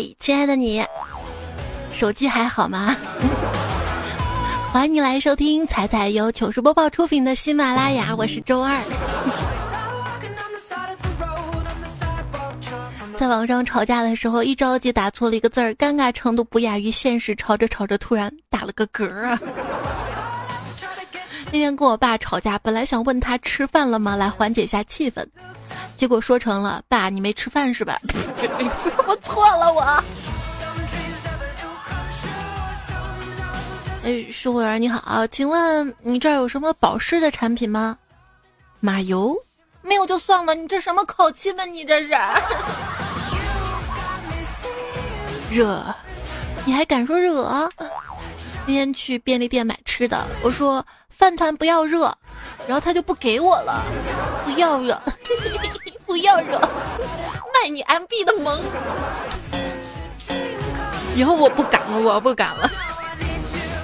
嘿，亲爱的你，手机还好吗？欢迎你来收听彩彩由糗事播报出品的喜马拉雅，我是周二。在网上吵架的时候，一着急打错了一个字儿，尴尬程度不亚于现实。吵着吵着，突然打了个嗝啊！那天跟我爸吵架，本来想问他吃饭了吗，来缓解一下气氛，结果说成了爸，你没吃饭是吧？我错了，我。哎，售货员你好，请问你这儿有什么保湿的产品吗？马油没有就算了，你这什么口气吧你这是？热，你还敢说热？那天去便利店买吃的，我说饭团不要热，然后他就不给我了。不要热，不要热，卖你 MB 的萌。以后我不敢了，我不敢了。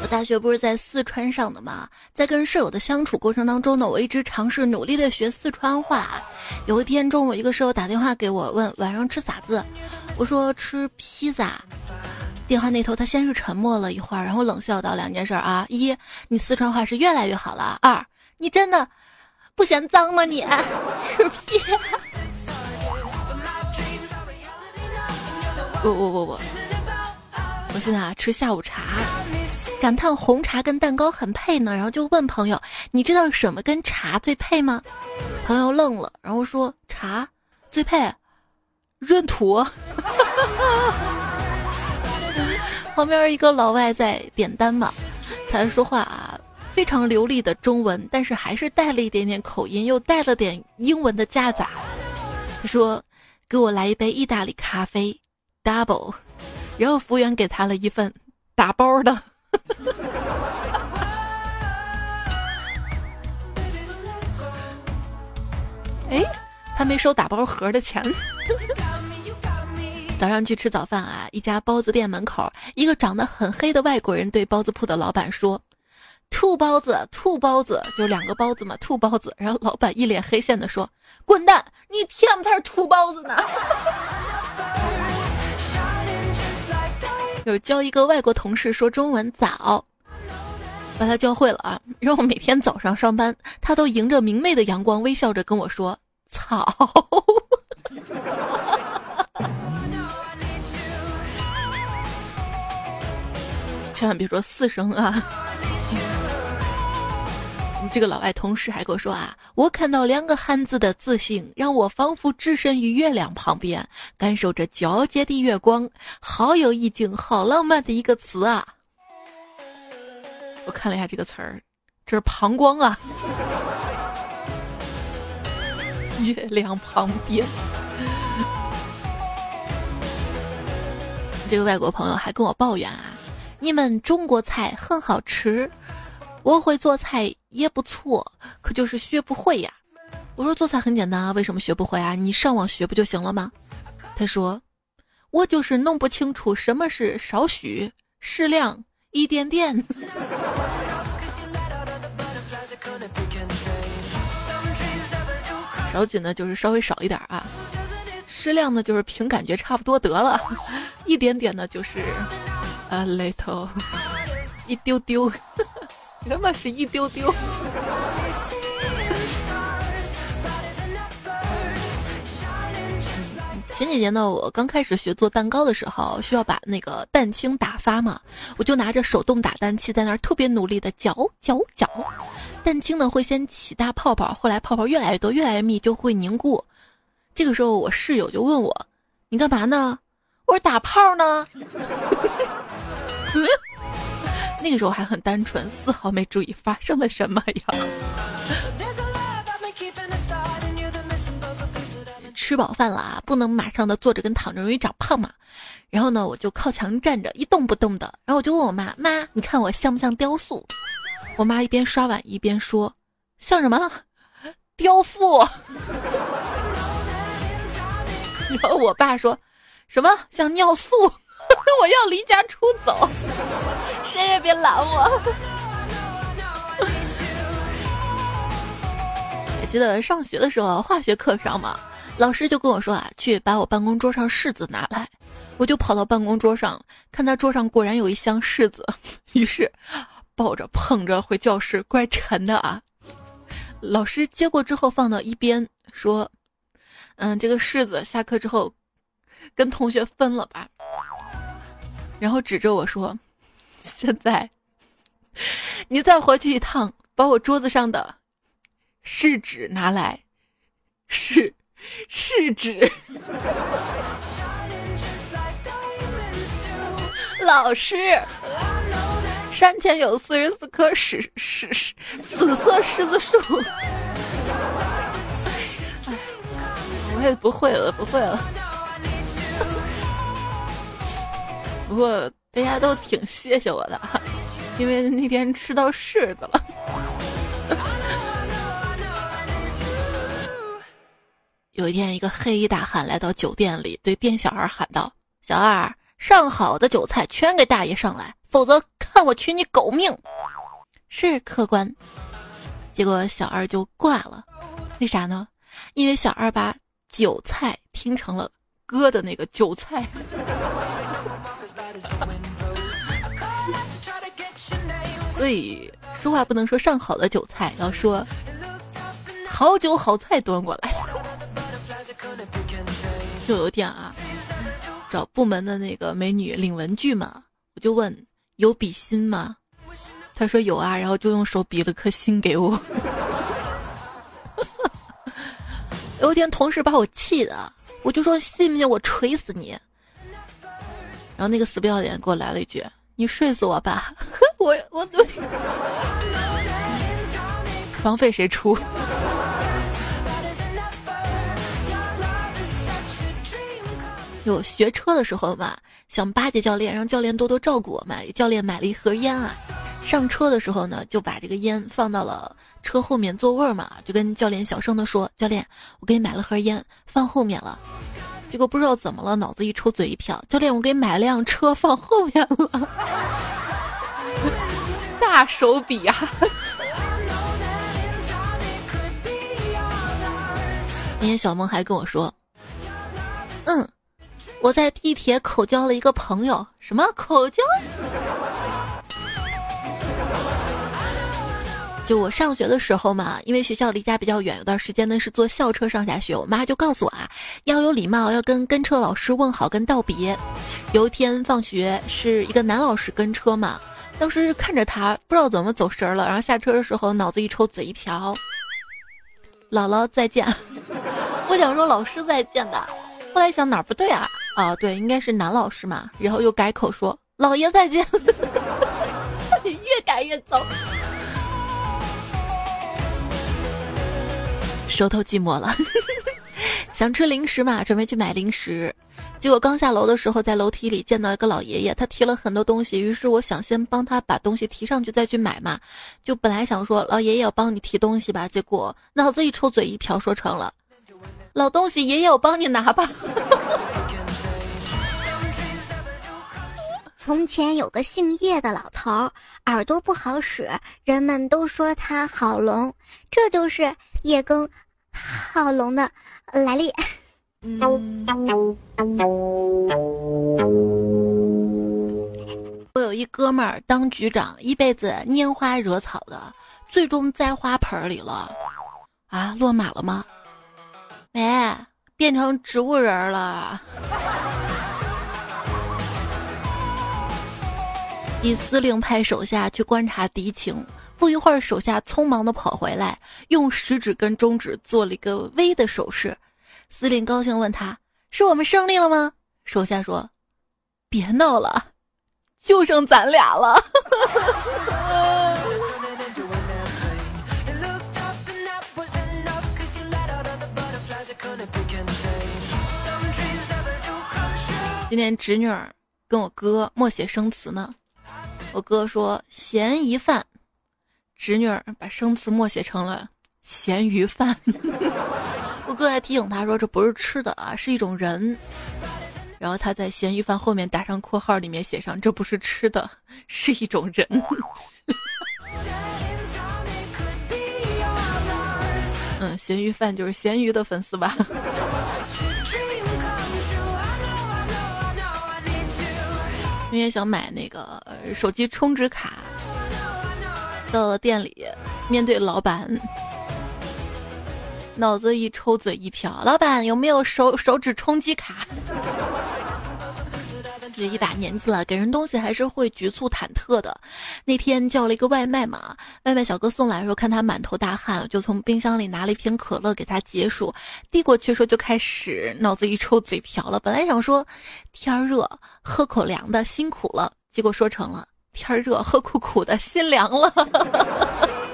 我大学不是在四川上的吗？在跟舍友的相处过程当中呢，我一直尝试努力的学四川话。有一天中午，一个舍友打电话给我，问晚上吃啥子。我说吃披萨，电话那头他先是沉默了一会儿，然后冷笑道：“两件事啊，一，你四川话是越来越好了；二，你真的不嫌脏吗？你吃披不不不不，我现在啊吃下午茶，感叹红茶跟蛋糕很配呢，然后就问朋友：你知道什么跟茶最配吗？朋友愣了，然后说：茶最配。”闰土，旁边一个老外在点单嘛，他说话啊非常流利的中文，但是还是带了一点点口音，又带了点英文的夹杂。他说：“给我来一杯意大利咖啡，double。”然后服务员给他了一份打包的。哎。他没收打包盒的钱。早上去吃早饭啊，一家包子店门口，一个长得很黑的外国人对包子铺的老板说：“兔包子，兔包子，就两个包子嘛，兔包子。”然后老板一脸黑线的说：“滚蛋，你天不才是兔包子呢！” 有教一个外国同事说中文早，把他教会了啊。然后每天早上上班，他都迎着明媚的阳光，微笑着跟我说。草，千万别说四声啊！这个老外同事还跟我说啊，我看到两个汉字的字形，让我仿佛置身于月亮旁边，感受着皎洁的月光，好有意境，好浪漫的一个词啊！我看了一下这个词儿，这是膀胱啊。月亮旁边，这个外国朋友还跟我抱怨啊，你们中国菜很好吃，我会做菜也不错，可就是学不会呀。我说做菜很简单啊，为什么学不会啊？你上网学不就行了吗？他说，我就是弄不清楚什么是少许、适量、一点点。少紧呢，就是稍微少一点啊；适量呢，就是凭感觉差不多得了；一点点呢，就是，a little，一丢丢。什么是一丢丢？前几年呢，我刚开始学做蛋糕的时候，需要把那个蛋清打发嘛，我就拿着手动打蛋器在那儿特别努力的搅搅搅。蛋清呢会先起大泡泡，后来泡泡越来越多，越来越密，就会凝固。这个时候我室友就问我：“你干嘛呢？”我说：“打泡呢。” 那个时候还很单纯，丝毫没注意发生了什么呀。吃饱饭了啊，不能马上的坐着跟躺着容易长胖嘛。然后呢，我就靠墙站着，一动不动的。然后我就问我妈：“妈，你看我像不像雕塑？”我妈一边刷碗一边说：“像什么？雕塑。”然后我爸说：“什么像尿素？我要离家出走，谁也别拦我。”还记得上学的时候，化学课上嘛，老师就跟我说啊：“去把我办公桌上柿子拿来。”我就跑到办公桌上，看他桌上果然有一箱柿子，于是抱着捧着回教室，怪沉的啊。老师接过之后放到一边，说：“嗯，这个柿子下课之后跟同学分了吧。”然后指着我说：“现在你再回去一趟，把我桌子上的试纸拿来，试试纸。”老师，山前有四十四棵死死死色柿子树。哎，我也不会了，不会了。不过大家都挺谢谢我的，因为那天吃到柿子了。有一天，一个黑衣大汉来到酒店里，对店小二喊道：“小二。”上好的酒菜全给大爷上来，否则看我取你狗命！是客官。结果小二就挂了，为啥呢？因为小二把韭菜听成了割的那个韭菜。所以说话不能说上好的韭菜，要说好酒好菜端过来。就有点啊。找部门的那个美女领文具嘛，我就问有比心吗？他说有啊，然后就用手比了颗心给我。有一天同事把我气的，我就说信不信我锤死你？然后那个死不要脸给我来了一句：“你睡死我吧！” 我我我，房费谁出？有学车的时候嘛，想巴结教练，让教练多多照顾我嘛。教练买了一盒烟啊，上车的时候呢，就把这个烟放到了车后面座位嘛，就跟教练小声的说：“教练，我给你买了盒烟，放后面了。”结果不知道怎么了，脑子一抽嘴一瓢，教练，我给你买了辆车放后面了，大手笔呀！那天小梦还跟我说：“嗯。”我在地铁口交了一个朋友，什么口交？就我上学的时候嘛，因为学校离家比较远，有段时间呢是坐校车上下学。我妈就告诉我啊，要有礼貌，要跟跟车老师问好跟道别。有一天放学是一个男老师跟车嘛，当时看着他不知道怎么走神了，然后下车的时候脑子一抽，嘴一瓢，姥姥再见。我想说老师再见的，后来想哪儿不对啊？啊，对，应该是男老师嘛，然后又改口说“老爷再见”，越改越糟。手头寂寞了，想吃零食嘛，准备去买零食，结果刚下楼的时候，在楼梯里见到一个老爷爷，他提了很多东西，于是我想先帮他把东西提上去再去买嘛，就本来想说老爷爷我帮你提东西吧，结果脑子一抽嘴一瓢，说成了老东西爷爷我帮你拿吧。从前有个姓叶的老头，耳朵不好使，人们都说他好聋，这就是叶更好龙的来历。我有一哥们儿当局长，一辈子拈花惹草的，最终栽花盆里了。啊，落马了吗？没，变成植物人了。一司令派手下去观察敌情，不一会儿，手下匆忙的跑回来，用食指跟中指做了一个 V 的手势。司令高兴问他：“是我们胜利了吗？”手下说：“别闹了，就剩咱俩了。”今天侄女儿跟我哥默写生词呢。我哥说咸鱼饭，侄女儿把生词默写成了咸鱼饭。我哥还提醒他说这不是吃的啊，是一种人。然后他在咸鱼饭后面打上括号，里面写上这不是吃的，是一种人。嗯，咸鱼饭就是咸鱼的粉丝吧。也想买那个手机充值卡，到了店里，面对老板，脑子一抽，嘴一瓢，老板有没有手手指充机卡？这一把年纪了，给人东西还是会局促忐忑的。那天叫了一个外卖嘛，外卖小哥送来的时候，看他满头大汗，就从冰箱里拿了一瓶可乐给他解暑，递过去说就开始脑子一抽，嘴瓢了。本来想说天热喝口凉的，辛苦了，结果说成了天热喝苦苦的，心凉了。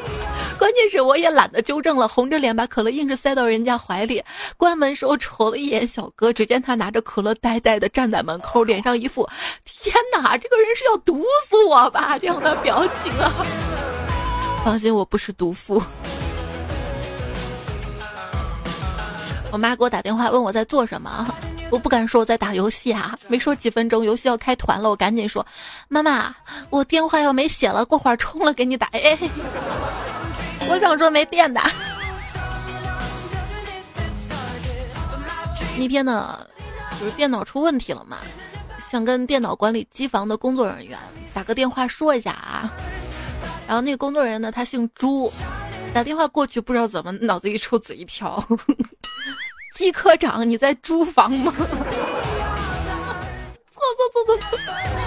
关键是我也懒得纠正了，红着脸把可乐硬是塞到人家怀里。关门时候瞅了一眼小哥，只见他拿着可乐呆呆的站在门口，脸上一副“天哪，这个人是要毒死我吧”这样的表情啊！放心，我不是毒妇。我妈给我打电话问我在做什么，我不敢说我在打游戏啊。没说几分钟，游戏要开团了，我赶紧说：“妈妈，我电话要没血了，过会儿充了给你打。”哎。我想说没电的。那天呢，就是电脑出问题了嘛，想跟电脑管理机房的工作人员打个电话说一下啊。然后那个工作人员呢，他姓朱，打电话过去不知道怎么脑子一抽嘴一瓢，季科长你在租房吗？错错错错错。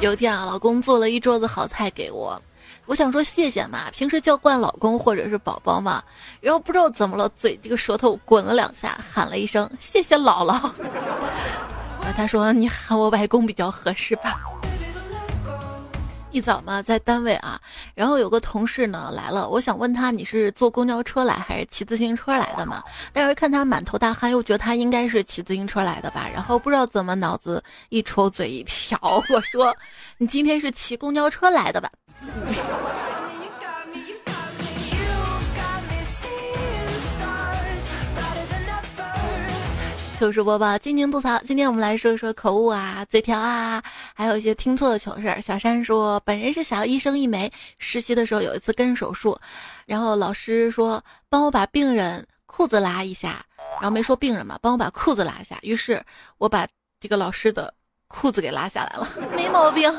有一天啊，老公做了一桌子好菜给我，我想说谢谢嘛，平时叫惯老公或者是宝宝嘛，然后不知道怎么了，嘴这个舌头滚了两下，喊了一声谢谢姥姥。他说你喊我外公比较合适吧。一早嘛，在单位啊，然后有个同事呢来了，我想问他你是坐公交车来还是骑自行车来的嘛？但是看他满头大汗，又觉得他应该是骑自行车来的吧。然后不知道怎么脑子一抽，嘴一瓢，我说你今天是骑公交车来的吧？糗事播报，静静吐槽。今天我们来说一说口误啊、嘴瓢啊，还有一些听错的糗事儿。小山说，本人是小医生一枚，实习的时候有一次跟手术，然后老师说帮我把病人裤子拉一下，然后没说病人嘛，帮我把裤子拉一下。于是我把这个老师的裤子给拉下来了，没毛病。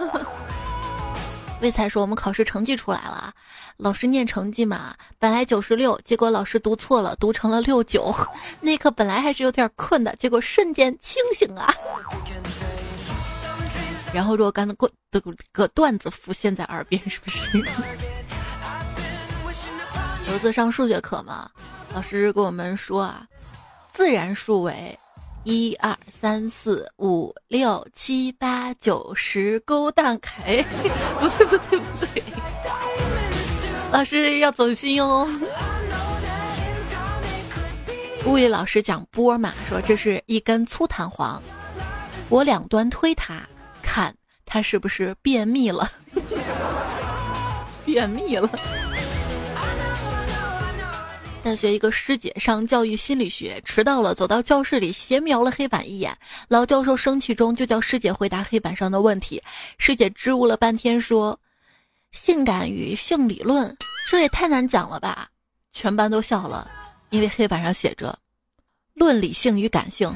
魏才说：“我们考试成绩出来了，老师念成绩嘛，本来九十六，结果老师读错了，读成了六九。那刻本来还是有点困的，结果瞬间清醒啊！然后若干的过的个段子浮现在耳边，是不是？有一次上数学课嘛，老师跟我们说啊，自然数为。”一二三四五六七八九十，勾蛋凯，不对不对不对，老师要走心哟。物理老师讲波嘛，说这是一根粗弹簧，我两端推它，看它是不是便秘了？便秘了。大学一个师姐上教育心理学，迟到了，走到教室里斜瞄了黑板一眼。老教授生气中就叫师姐回答黑板上的问题。师姐支吾了半天说：“性感与性理论，这也太难讲了吧？”全班都笑了，因为黑板上写着“论理性与感性”。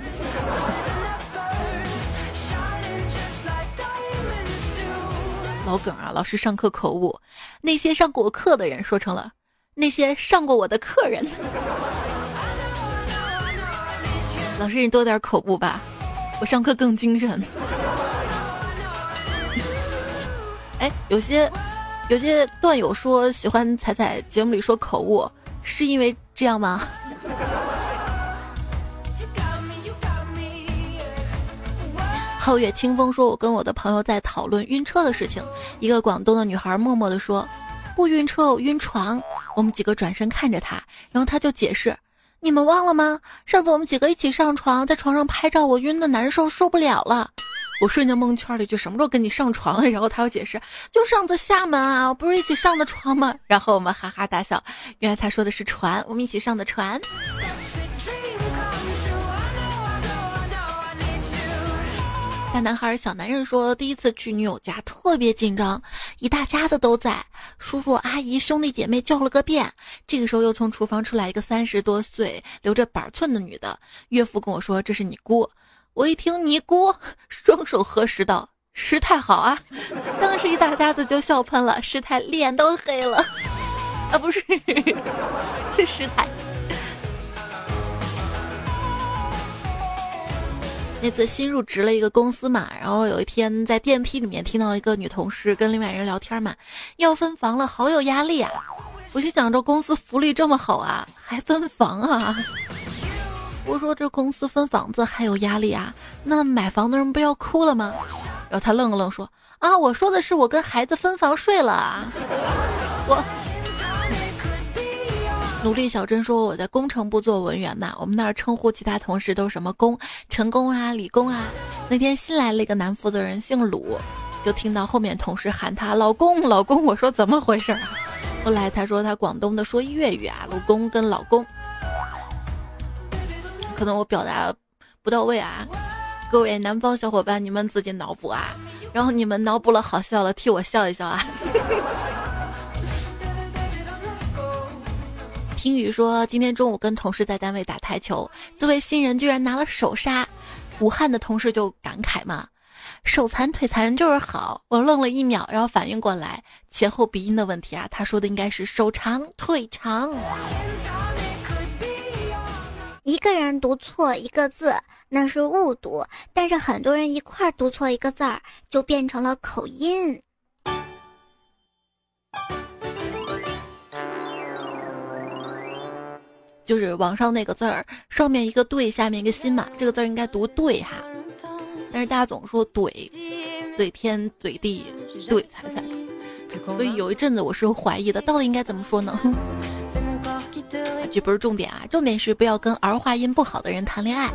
老梗啊！老师上课口误，那些上过课的人说成了。那些上过我的客人，老师你多点口误吧，我上课更精神。哎，有些有些段友说喜欢彩彩节目里说口误，是因为这样吗？皓月清风说，我跟我的朋友在讨论晕车的事情，一个广东的女孩默默的说。不晕车，晕床。我们几个转身看着他，然后他就解释：“你们忘了吗？上次我们几个一起上床，在床上拍照，我晕的难受，受不了了。”我瞬间蒙圈了就：“什么时候跟你上床了？” 然后他又解释：“就上次厦门啊，不是一起上的床吗？”然后我们哈哈大笑，原来他说的是船，我们一起上的船。大男孩小男人说，第一次去女友家特别紧张，一大家子都在，叔叔阿姨兄弟姐妹叫了个遍。这个时候又从厨房出来一个三十多岁、留着板寸的女的，岳父跟我说这是你姑。我一听尼姑，双手合十道：“师太好啊！”当时一大家子就笑喷了，师太脸都黑了。啊，不是，是师太。那次新入职了一个公司嘛，然后有一天在电梯里面听到一个女同事跟另外人聊天嘛，要分房了，好有压力啊！我心想着公司福利这么好啊，还分房啊？我说这公司分房子还有压力啊？那买房的人不要哭了吗？然后他愣了愣说：“啊，我说的是我跟孩子分房睡了啊。”我努力小珍说我在工程部做文员嘛，我们那儿称呼其他同事都是什么工，成工啊，理工啊。那天新来了一个男负责人，姓鲁，就听到后面同事喊他老公老公，我说怎么回事啊？后来他说他广东的说粤语啊，老公跟老公。可能我表达不到位啊，各位南方小伙伴，你们自己脑补啊，然后你们脑补了好笑了，替我笑一笑啊。听雨说，今天中午跟同事在单位打台球，这位新人居然拿了首杀，武汉的同事就感慨嘛，手残腿残就是好。我愣了一秒，然后反应过来前后鼻音的问题啊，他说的应该是手长腿长。一个人读错一个字，那是误读；但是很多人一块儿读错一个字儿，就变成了口音。就是网上那个字儿，上面一个对，下面一个心嘛，这个字儿应该读对哈。但是大家总说怼，怼天怼地怼财财，所以有一阵子我是怀疑的，到底应该怎么说呢？这不是重点啊，重点是不要跟儿化音不好的人谈恋爱。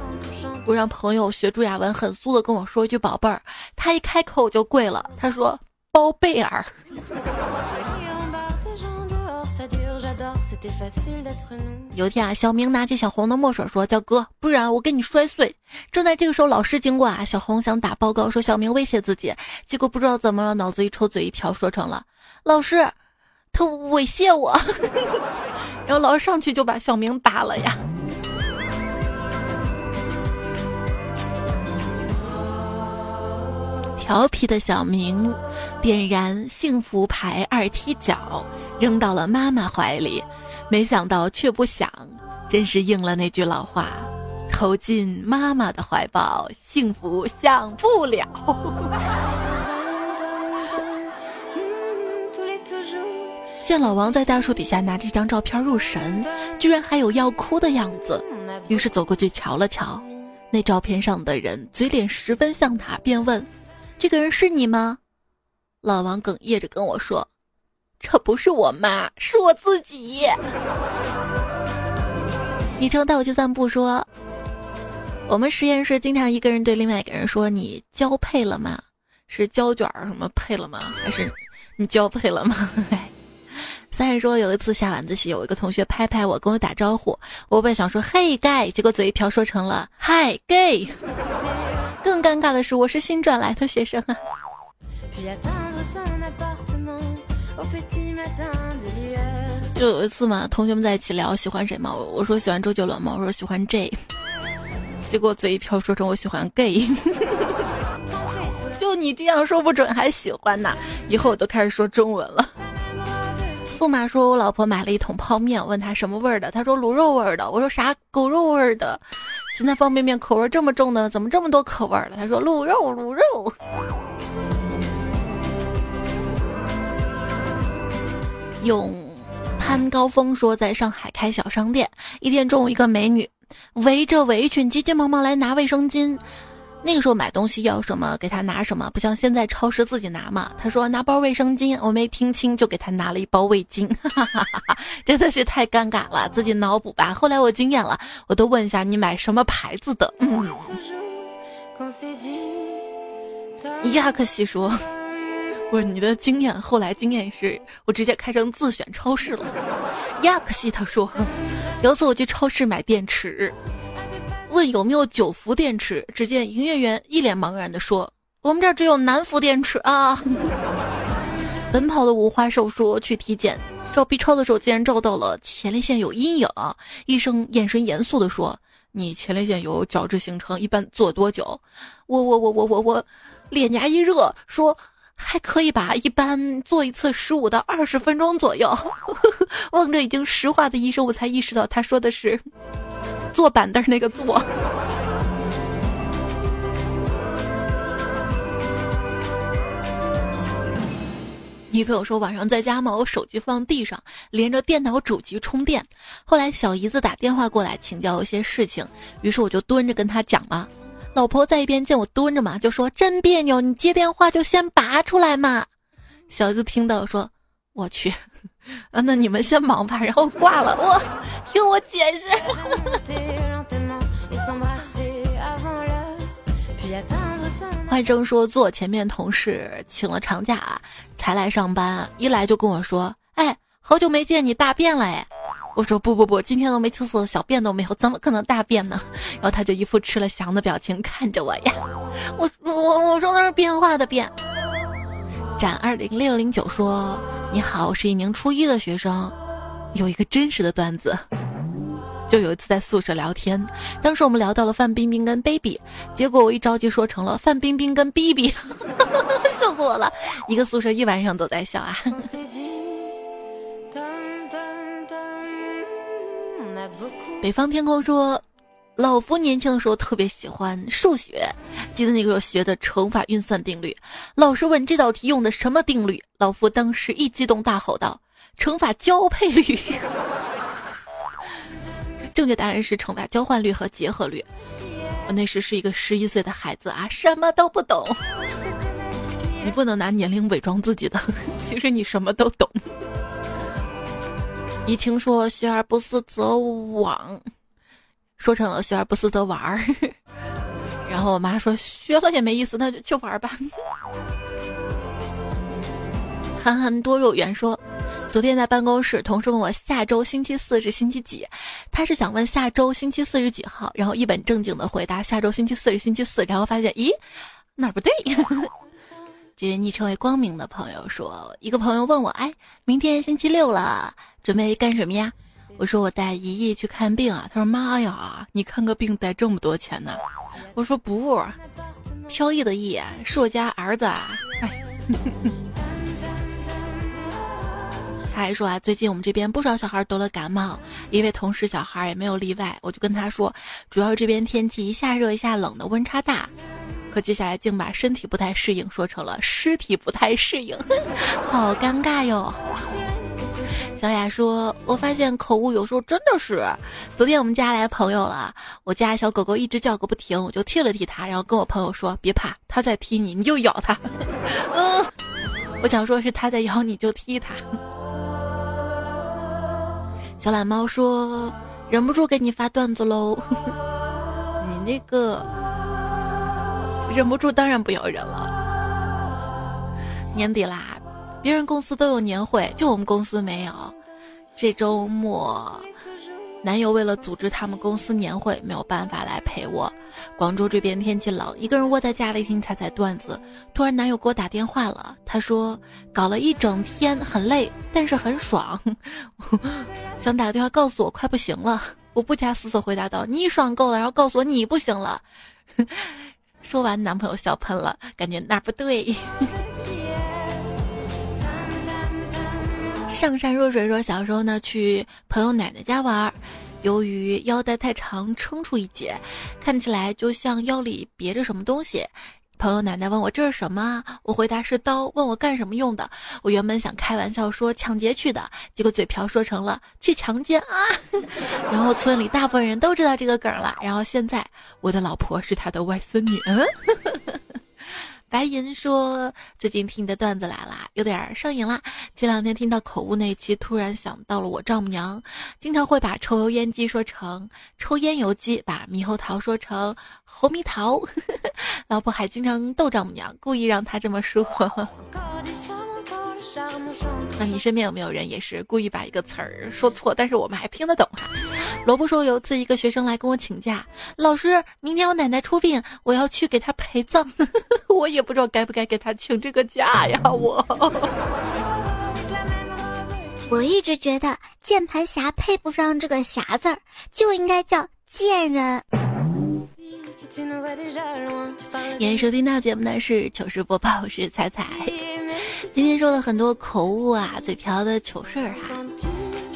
我让朋友学朱亚文很酥的跟我说一句“宝贝儿”，他一开口我就跪了。他说“包贝尔”。有一天啊，小明拿起小红的墨水说：“叫哥，不然我给你摔碎。”正在这个时候，老师经过啊，小红想打报告，说小明威胁自己，结果不知道怎么了，脑子一抽，嘴一瓢，说成了：“老师，他猥亵我。”然后老师上去就把小明打了呀。调皮的小明点燃幸福牌二踢脚，扔到了妈妈怀里，没想到却不想，真是应了那句老话：投进妈妈的怀抱，幸福享不了。见老王在大树底下拿着一张照片入神，居然还有要哭的样子，于是走过去瞧了瞧，那照片上的人嘴脸十分像他，便问：“这个人是你吗？”老王哽咽着跟我说：“这不是我妈，是我自己。”昵称带我去散步说：“我们实验室经常一个人对另外一个人说：‘你交配了吗？是胶卷什么配了吗？还是你交配了吗？’”三人说有一次下晚自习，有一个同学拍拍我，跟我打招呼。我本想说嘿 gay，结果嘴一瓢说成了嗨 gay。更尴尬的是，我是新转来的学生啊。就有一次嘛，同学们在一起聊喜欢谁嘛，我我说喜欢周杰伦嘛，我说喜欢 J，结果嘴一瓢说成我喜欢 gay。就你这样说不准还喜欢呢，以后我都开始说中文了。驸马说：“我老婆买了一桶泡面，问他什么味儿的，他说卤肉味儿的。我说啥狗肉味儿的？现在方便面口味这么重呢，怎么这么多口味了？他说卤肉，卤肉。”永潘高峰说：“在上海开小商店，一天中午，一个美女围着围裙，急急忙忙来拿卫生巾。”那个时候买东西要什么给她拿什么，不像现在超市自己拿嘛。他说拿包卫生巾，我没听清，就给她拿了一包味巾，真的是太尴尬了，自己脑补吧。后来我惊艳了，我都问一下你买什么牌子的。亚克西说：“不是你的经验，后来经验是我直接开成自选超市了。”亚克西他说：“有次我去超市买电池。”问有没有九伏电池？只见营业员一脸茫然地说：“我们这儿只有南孚电池啊。”奔跑的五花兽说去体检，照 B 超的时候竟然照到了前列腺有阴影，医生眼神严肃的说：“你前列腺有角质形成，一般做多久？”我我我我我我，脸颊一热说。还可以吧，一般做一次十五到二十分钟左右。望着已经石化的医生，我才意识到他说的是坐板凳那个坐。女朋友说晚上在家嘛，我手机放地上，连着电脑主机充电。后来小姨子打电话过来请教一些事情，于是我就蹲着跟她讲嘛。老婆在一边见我蹲着嘛，就说真别扭，你接电话就先拔出来嘛。小子听到说，我去，啊，那你们先忙吧，然后挂了。我听我解释。换生说，坐我前面同事请了长假才来上班，一来就跟我说，哎，好久没见你大便了哎。我说不不不，今天都没厕所，小便都没有，怎么可能大便呢？然后他就一副吃了翔的表情看着我呀。我我我说那是变化的变。展二零六零九说：“你好，我是一名初一的学生，有一个真实的段子。就有一次在宿舍聊天，当时我们聊到了范冰冰跟 baby，结果我一着急说成了范冰冰跟 baby，笑死我了。一个宿舍一晚上都在笑啊。”北方天空说：“老夫年轻的时候特别喜欢数学，记得那个时候学的乘法运算定律。老师问这道题用的什么定律，老夫当时一激动大吼道：‘ 乘法交配率！’正确答案是乘法交换率和结合律。我那时是一个十一岁的孩子啊，什么都不懂。你不能拿年龄伪装自己的，其实你什么都懂。”一听说学而不思则罔，说成了学而不思则玩儿。然后我妈说学了也没意思，那就去玩吧。憨憨多肉圆说，昨天在办公室，同事问我下周星期四是星期几，他是想问下周星期四是几号，然后一本正经的回答下周星期四是星期四，然后发现咦哪儿不对。这位昵称为光明的朋友说，一个朋友问我，哎，明天星期六了。准备干什么呀？我说我带姨姨去看病啊。他说妈呀，你看个病带这么多钱呢？我说不，飘逸的逸是我家儿子啊。他还说啊，最近我们这边不少小孩得了感冒，一位同事小孩也没有例外。我就跟他说，主要这边天气一下热一下冷的，温差大。可接下来竟把身体不太适应说成了尸体不太适应，好尴尬哟。小雅说：“我发现口误有时候真的是。昨天我们家来朋友了，我家小狗狗一直叫个不停，我就踢了踢它，然后跟我朋友说：别怕，它在踢你，你就咬它。嗯，我想说是它在咬你，就踢它。小懒猫说：忍不住给你发段子喽。你那个忍不住，当然不要忍了。年底啦。”别人公司都有年会，就我们公司没有。这周末，男友为了组织他们公司年会，没有办法来陪我。广州这边天气冷，一个人窝在家里听彩彩段子。突然男友给我打电话了，他说搞了一整天很累，但是很爽，想打个电话告诉我快不行了。我不加思索回答道：“你爽够了，然后告诉我你不行了。”说完，男朋友笑喷了，感觉哪不对。上善若水说，小时候呢去朋友奶奶家玩，由于腰带太长撑出一截，看起来就像腰里别着什么东西。朋友奶奶问我这是什么，我回答是刀，问我干什么用的。我原本想开玩笑说抢劫去的，结果嘴瓢说成了去强奸啊。然后村里大部分人都知道这个梗了，然后现在我的老婆是他的外孙女。嗯。白银说：“最近听你的段子来啦，有点上瘾啦。前两天听到口误那期，突然想到了我丈母娘，经常会把抽油烟机说成抽烟油机，把猕猴桃说成猴猕桃。老婆还经常逗丈母娘，故意让她这么说。”那你身边有没有人也是故意把一个词儿说错，但是我们还听得懂哈？萝卜说有一次一个学生来跟我请假，老师，明天我奶奶出殡，我要去给她陪葬，我也不知道该不该给她请这个假呀，我。我一直觉得键盘侠配不上这个“侠”字儿，就应该叫贱人。欢迎收听到节目的是糗事播报，我是彩彩。今天说了很多口误啊、嘴瓢的糗事儿哈，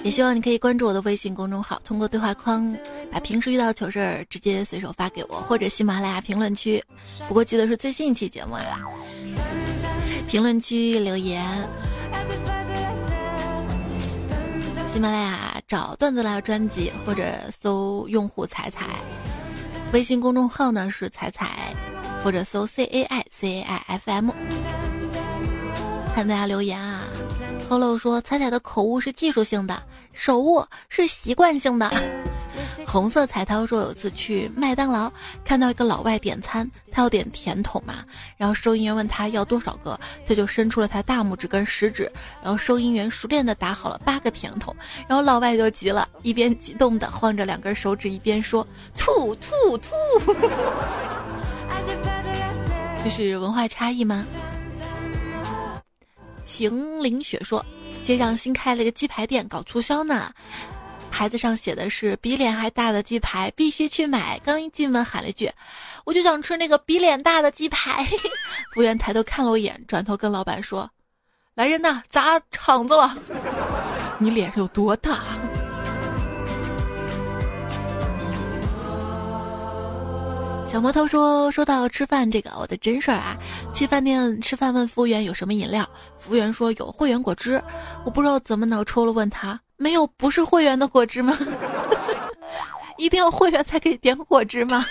也希望你可以关注我的微信公众号，通过对话框把平时遇到糗事儿直接随手发给我，或者喜马拉雅评论区。不过记得是最新一期节目啊，评论区留言。喜马拉雅找段子来专辑，或者搜用户彩彩。微信公众号呢是彩彩，或者搜 C A I C A I F M。看大家留言啊，Hello 说彩彩的口误是技术性的，手误是习惯性的。红色彩涛说有次去麦当劳，看到一个老外点餐，他要点甜筒嘛，然后收银员问他要多少个，他就伸出了他大拇指跟食指，然后收银员熟练的打好了八个甜筒，然后老外就急了，一边激动的晃着两根手指，一边说吐吐吐。这是文化差异吗？秦凌雪说，街上新开了一个鸡排店，搞促销呢。牌子上写的是比脸还大的鸡排，必须去买。刚一进门喊了一句：“我就想吃那个比脸大的鸡排。”服务员抬头看了我一眼，转头跟老板说：“来人呐，砸场子了！你脸上有多大？”小魔头说：“说到吃饭这个，我的真事儿啊，去饭店吃饭问服务员有什么饮料，服务员说有会员果汁，我不知道怎么脑抽了，问他。”没有不是会员的果汁吗？一定要会员才可以点果汁吗？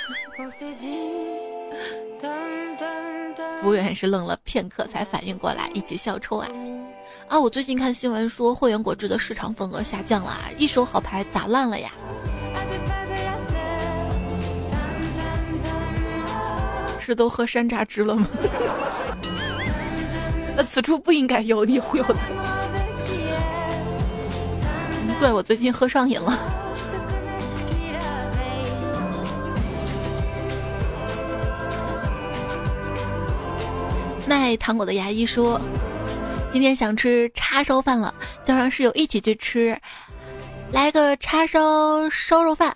服务员也是愣了片刻才反应过来，一起笑抽啊。啊，我最近看新闻说会员果汁的市场份额下降了，一手好牌打烂了呀。是都喝山楂汁了吗？那此处不应该有你忽悠的。怪我最近喝上瘾了。卖糖果的牙医说：“今天想吃叉烧饭了，叫上室友一起去吃，来个叉烧烧肉饭。”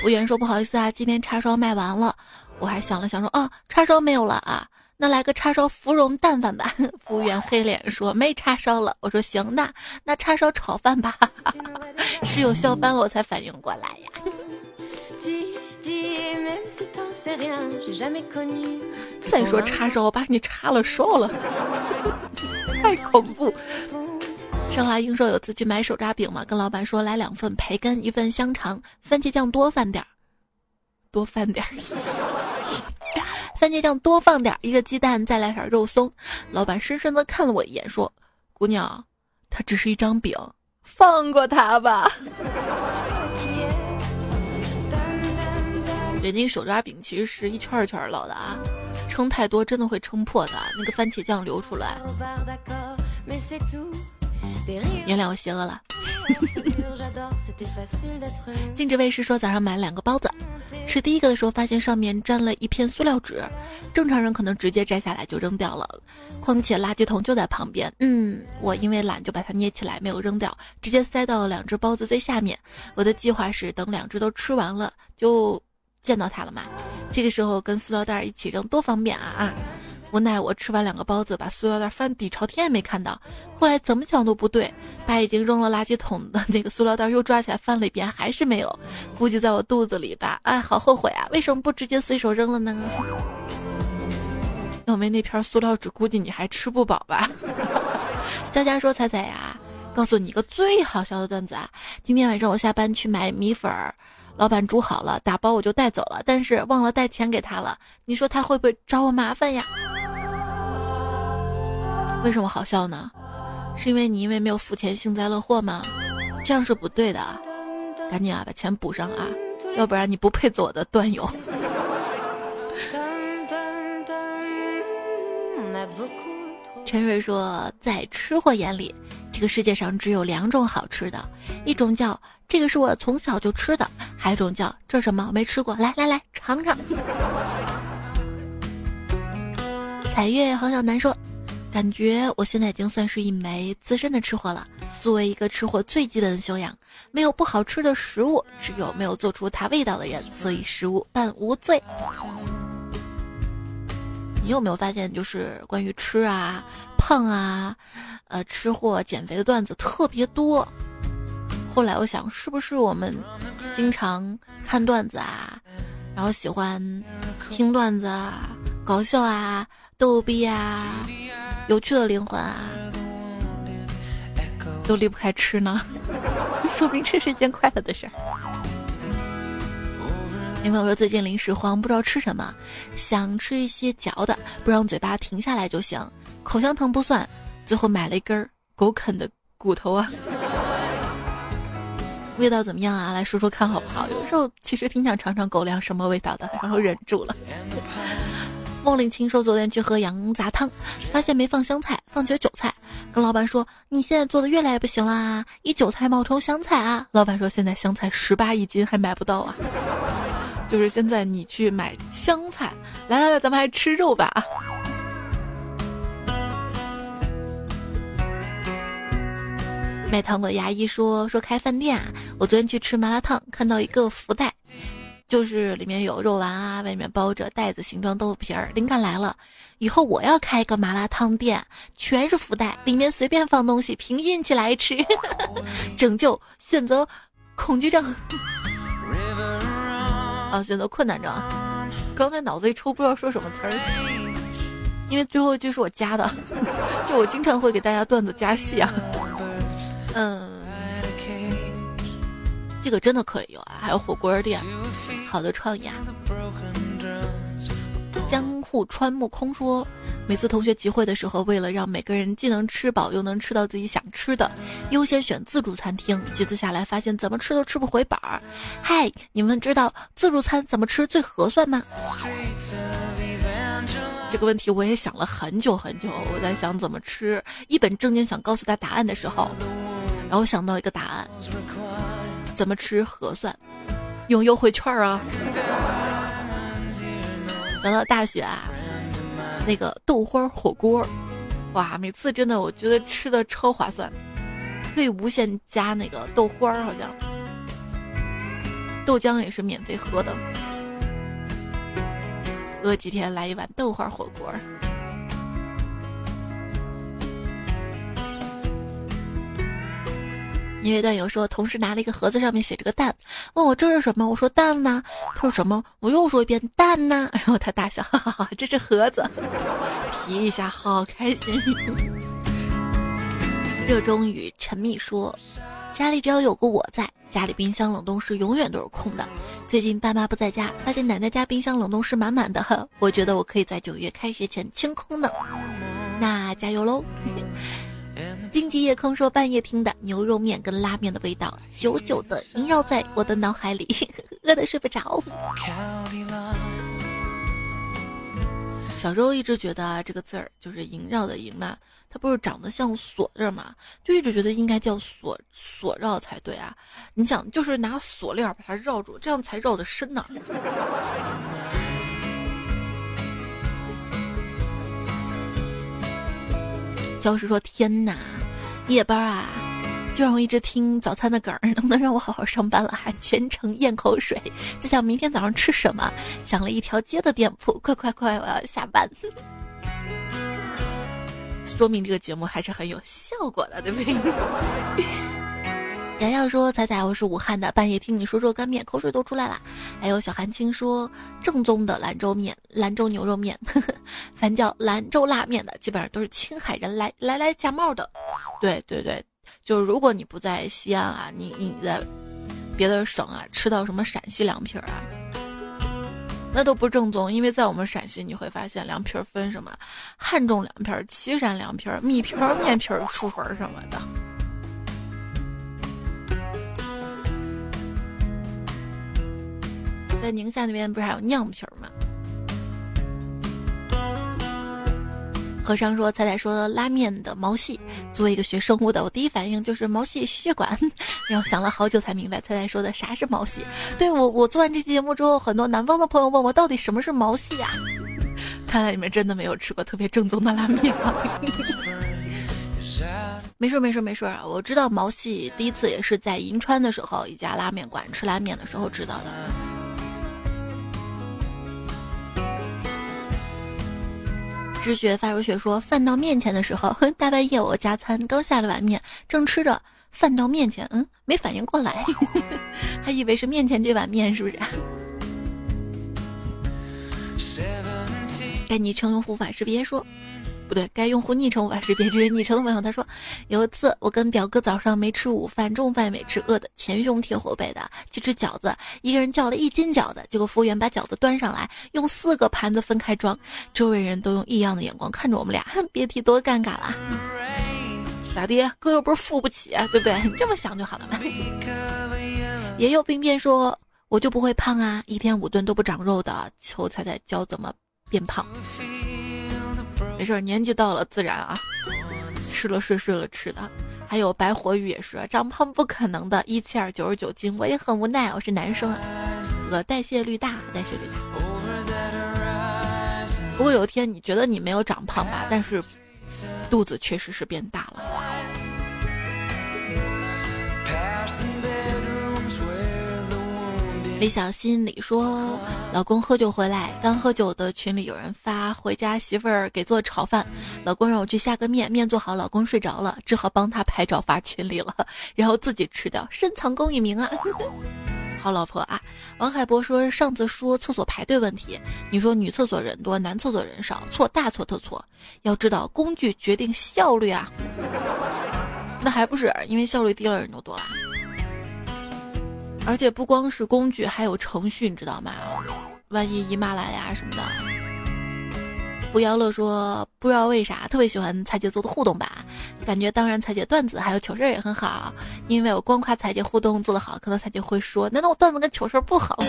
服务员说：“不好意思啊，今天叉烧卖完了。”我还想了想说：“哦，叉烧没有了啊。”那来个叉烧芙蓉蛋饭吧。服务员黑脸说没叉烧了。我说行，那那叉烧炒饭吧。室友笑翻了，我才反应过来呀。再说叉烧，把你叉了烧了，太恐怖。上华英说有次去买手抓饼嘛，跟老板说来两份培根，一份香肠，番茄酱多放点儿，多放点儿。番茄酱多放点，一个鸡蛋，再来点肉松。老板深深的看了我一眼，说：“姑娘，它只是一张饼，放过他吧。”对，那个手抓饼其实是一圈一圈烙的啊，撑太多真的会撑破的，那个番茄酱流出来。原谅我邪恶了。禁止卫士说早上买了两个包子，吃第一个的时候发现上面沾了一片塑料纸，正常人可能直接摘下来就扔掉了，况且垃圾桶就在旁边。嗯，我因为懒就把它捏起来没有扔掉，直接塞到了两只包子最下面。我的计划是等两只都吃完了就见到它了嘛，这个时候跟塑料袋一起扔多方便啊啊！无奈我吃完两个包子，把塑料袋翻底朝天也没看到。后来怎么想都不对，把已经扔了垃圾桶的那个塑料袋又抓起来翻了一遍，还是没有。估计在我肚子里吧。哎，好后悔啊！为什么不直接随手扔了呢？要没那片塑料纸，估计你还吃不饱吧。佳佳说：“彩彩呀，告诉你一个最好笑的段子啊！今天晚上我下班去买米粉儿，老板煮好了，打包我就带走了，但是忘了带钱给他了。你说他会不会找我麻烦呀？”为什么好笑呢？是因为你因为没有付钱幸灾乐祸吗？这样是不对的，赶紧啊把钱补上啊，要不然你不配做我的段友。陈蕊说，在吃货眼里，这个世界上只有两种好吃的，一种叫这个是我从小就吃的，还有一种叫这什么没吃过，来来来尝尝。彩月好小难说。感觉我现在已经算是一枚资深的吃货了。作为一个吃货，最基本的修养，没有不好吃的食物，只有没有做出它味道的人。所以食物本无罪。你有没有发现，就是关于吃啊、胖啊、呃吃货减肥的段子特别多？后来我想，是不是我们经常看段子啊，然后喜欢听段子啊、搞笑啊、逗逼啊、有趣的灵魂啊，都离不开吃呢？说明这是件快乐的事儿。有朋友说最近零食慌，不知道吃什么，想吃一些嚼的，不让嘴巴停下来就行。口香糖不算，最后买了一根狗啃的骨头啊，味道怎么样啊？来说说看好不好？有时候其实挺想尝尝狗粮什么味道的，然后忍住了。梦里清说昨天去喝羊杂汤，发现没放香菜，放起了韭菜，跟老板说：“你现在做的越来越不行啦，以韭菜冒充香菜啊！”老板说：“现在香菜十八一斤，还买不到啊。”就是现在，你去买香菜，来来来，咱们还吃肉吧啊。卖糖果牙医说说开饭店啊，我昨天去吃麻辣烫，看到一个福袋，就是里面有肉丸啊，外面包着袋子形状豆腐皮儿。灵感来了，以后我要开一个麻辣烫店，全是福袋，里面随便放东西，凭运气来吃，拯救选择恐惧症。啊，选择困难症。刚才脑子一抽，不知道说什么词儿，因为最后一句是我加的，就我经常会给大家段子加戏啊。嗯，这个真的可以有啊，还有火锅店，好的创意啊。户川木空说。每次同学集会的时候，为了让每个人既能吃饱又能吃到自己想吃的，优先选自助餐厅。几次下来，发现怎么吃都吃不回本儿。嗨，你们知道自助餐怎么吃最合算吗？这个问题我也想了很久很久。我在想怎么吃，一本正经想告诉他答案的时候，然后想到一个答案：怎么吃合算？用优惠券啊！想到大学啊。那个豆花火锅，哇！每次真的，我觉得吃的超划算，可以无限加那个豆花儿，好像豆浆也是免费喝的。饿几天来一碗豆花火锅。因为段友说，同事拿了一个盒子，上面写着个蛋，问我这是什么？我说蛋呢。他说什么？我又说一遍蛋呢。然后他大笑，哈哈哈，这是盒子，皮一下，好开心。热衷于陈密说，家里只要有个我在，家里冰箱冷冻室永远都是空的。最近爸妈不在家，发现奶奶家冰箱冷冻室满满的，我觉得我可以在九月开学前清空呢。那加油喽！荆棘夜空说：“半夜听的牛肉面跟拉面的味道，久久的萦绕在我的脑海里，饿得睡不着。”小时候一直觉得这个字儿就是“萦绕”的“萦”嘛，它不是长得像锁字嘛，就一直觉得应该叫“锁锁绕”才对啊。你想，就是拿锁链把它绕住，这样才绕得深呢。教师说：“天哪！”夜班啊，就让我一直听早餐的梗儿，能不能让我好好上班了？还全程咽口水，在想明天早上吃什么。想了一条街的店铺，快快快，我要下班。说明这个节目还是很有效果的，对不对？瑶瑶说：“彩彩，我是武汉的，半夜听你说热干面，口水都出来了。”还有小韩青说：“正宗的兰州面，兰州牛肉面，凡叫兰州拉面的，基本上都是青海人来来来假冒的。”对对对，就是如果你不在西安啊，你你在别的省啊，吃到什么陕西凉皮儿啊，那都不正宗，因为在我们陕西，你会发现凉皮儿分什么汉中凉皮儿、岐山凉皮儿、米皮儿、面皮儿、粗粉儿什么的。在宁夏那边不是还有酿皮儿吗？和尚说：“彩彩说拉面的毛细，作为一个学生物的，我第一反应就是毛细血管。然后想了好久才明白，彩彩说的啥是毛细。对我，我做完这期节目之后，很多南方的朋友问我到底什么是毛细啊？看来你们真的没有吃过特别正宗的拉面。没事没事没事，我知道毛细第一次也是在银川的时候，一家拉面馆吃拉面的时候知道的。知学发如雪说，饭到面前的时候，大半夜我加餐，刚下了碗面，正吃着，饭到面前，嗯，没反应过来，还以为是面前这碗面，是不是？该昵称用护法识别说。不对，该用户昵称无法识别。这位昵称的朋友他说，有一次我跟表哥早上没吃午饭，中午饭也没吃，饿的前胸贴后背的去吃饺子，一个人叫了一斤饺子，结果服务员把饺子端上来，用四个盘子分开装，周围人都用异样的眼光看着我们俩，哼 别提多尴尬了。咋的？哥又不是付不起，对不对？你这么想就好了嘛。也有兵变说，我就不会胖啊，一天五顿都不长肉的，求彩彩教怎么变胖。没事，年纪到了自然啊，吃了睡，睡了吃的。还有白活鱼也是，长胖不可能的，一七二九十九斤，我也很无奈，我是男生啊，我代谢率大，代谢率大。不过有一天你觉得你没有长胖吧，但是肚子确实是变大了。李小新里说，老公喝酒回来，刚喝酒的群里有人发回家媳妇儿给做炒饭，老公让我去下个面，面做好，老公睡着了，只好帮他拍照发群里了，然后自己吃掉，深藏功与名啊！好老婆啊！王海波说上次说厕所排队问题，你说女厕所人多，男厕所人少，错大错特错，要知道工具决定效率啊，那还不是因为效率低了人就多了。而且不光是工具，还有程序，你知道吗？万一姨妈来呀什么的。扶摇乐说，不知道为啥特别喜欢彩姐做的互动版，感觉当然彩姐段子还有糗事儿也很好。因为我光夸彩姐互动做得好，可能彩姐会说，难道我段子跟糗事儿不好？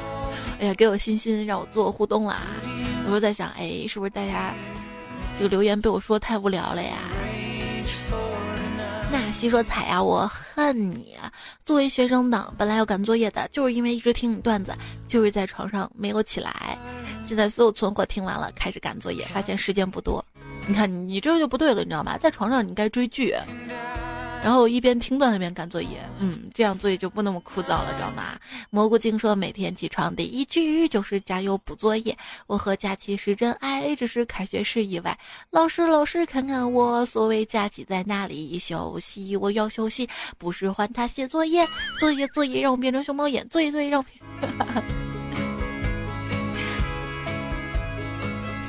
哎呀，给我信心，让我做互动啦！我就在想，哎，是不是大家这个留言被我说太无聊了呀？西说：“彩呀，我恨你！作为学生党，本来要赶作业的，就是因为一直听你段子，就是在床上没有起来。现在所有存货听完了，开始赶作业，发现时间不多。你看，你这就不对了，你知道吗？在床上你该追剧。”然后一边听段一边赶作业，嗯，这样作业就不那么枯燥了，知道吗？蘑菇精说每天起床第一句就是加油补作业。我和假期是真爱，只是开学是意外。老师老师看看我，所谓假期在哪里？休息我要休息，不是还他写作业，作业作业让我变成熊猫眼，作业作业让我。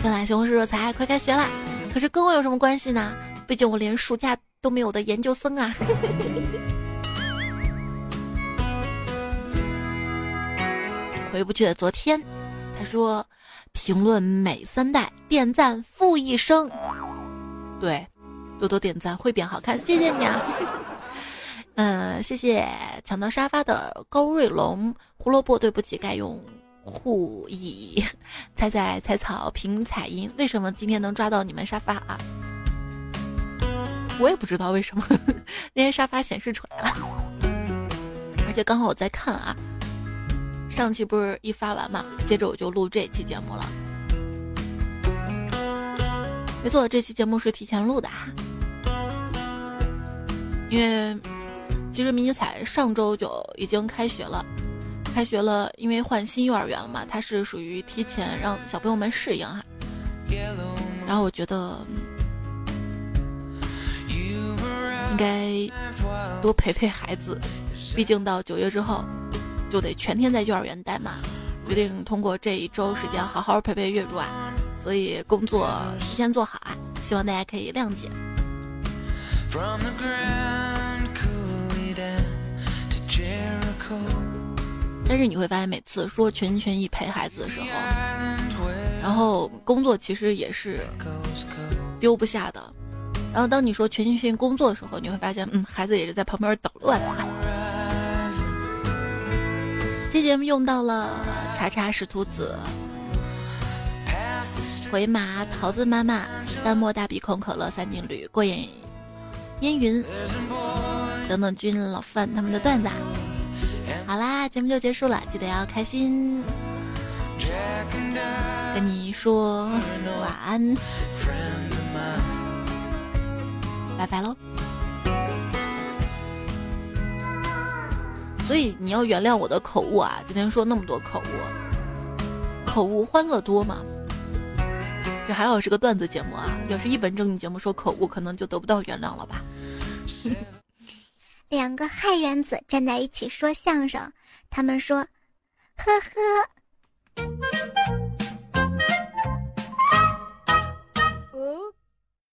行啦，西红柿热菜快开学啦，可是跟我有什么关系呢？毕竟我连暑假。都没有的研究生啊！回不去的昨天，他说：“评论每三代，点赞负一生。”对，多多点赞会变好看，谢谢你啊！嗯，谢谢抢到沙发的高瑞龙，胡萝卜对不起，该用护翼。猜猜 采草凭彩音，为什么今天能抓到你们沙发啊？我也不知道为什么那天沙发显示出来了，而且刚好我在看啊，上期不是一发完嘛，接着我就录这期节目了。没错，这期节目是提前录的哈，因为其实迷你彩上周就已经开学了，开学了，因为换新幼儿园了嘛，它是属于提前让小朋友们适应哈，然后我觉得。应该多陪陪孩子，毕竟到九月之后就得全天在幼儿园待嘛。决定通过这一周时间好好陪陪月如啊，所以工作提前做好啊，希望大家可以谅解。但是你会发现，每次说全心全意陪孩子的时候，然后工作其实也是丢不下的。然后当你说全心全意工作的时候，你会发现，嗯，孩子也是在旁边捣乱。这节目用到了查查使徒子、回马桃子妈妈、淡漠大鼻孔可乐三金驴、过眼烟云等等君老范他们的段子。好啦，节目就结束了，记得要开心。跟你说晚安，拜拜喽。所以你要原谅我的口误啊！今天说那么多口误，口误欢乐多嘛？这还好是个段子节目啊！要是一本正经节目说口误，可能就得不到原谅了吧？两个氦原子站在一起说相声，他们说：“呵呵。”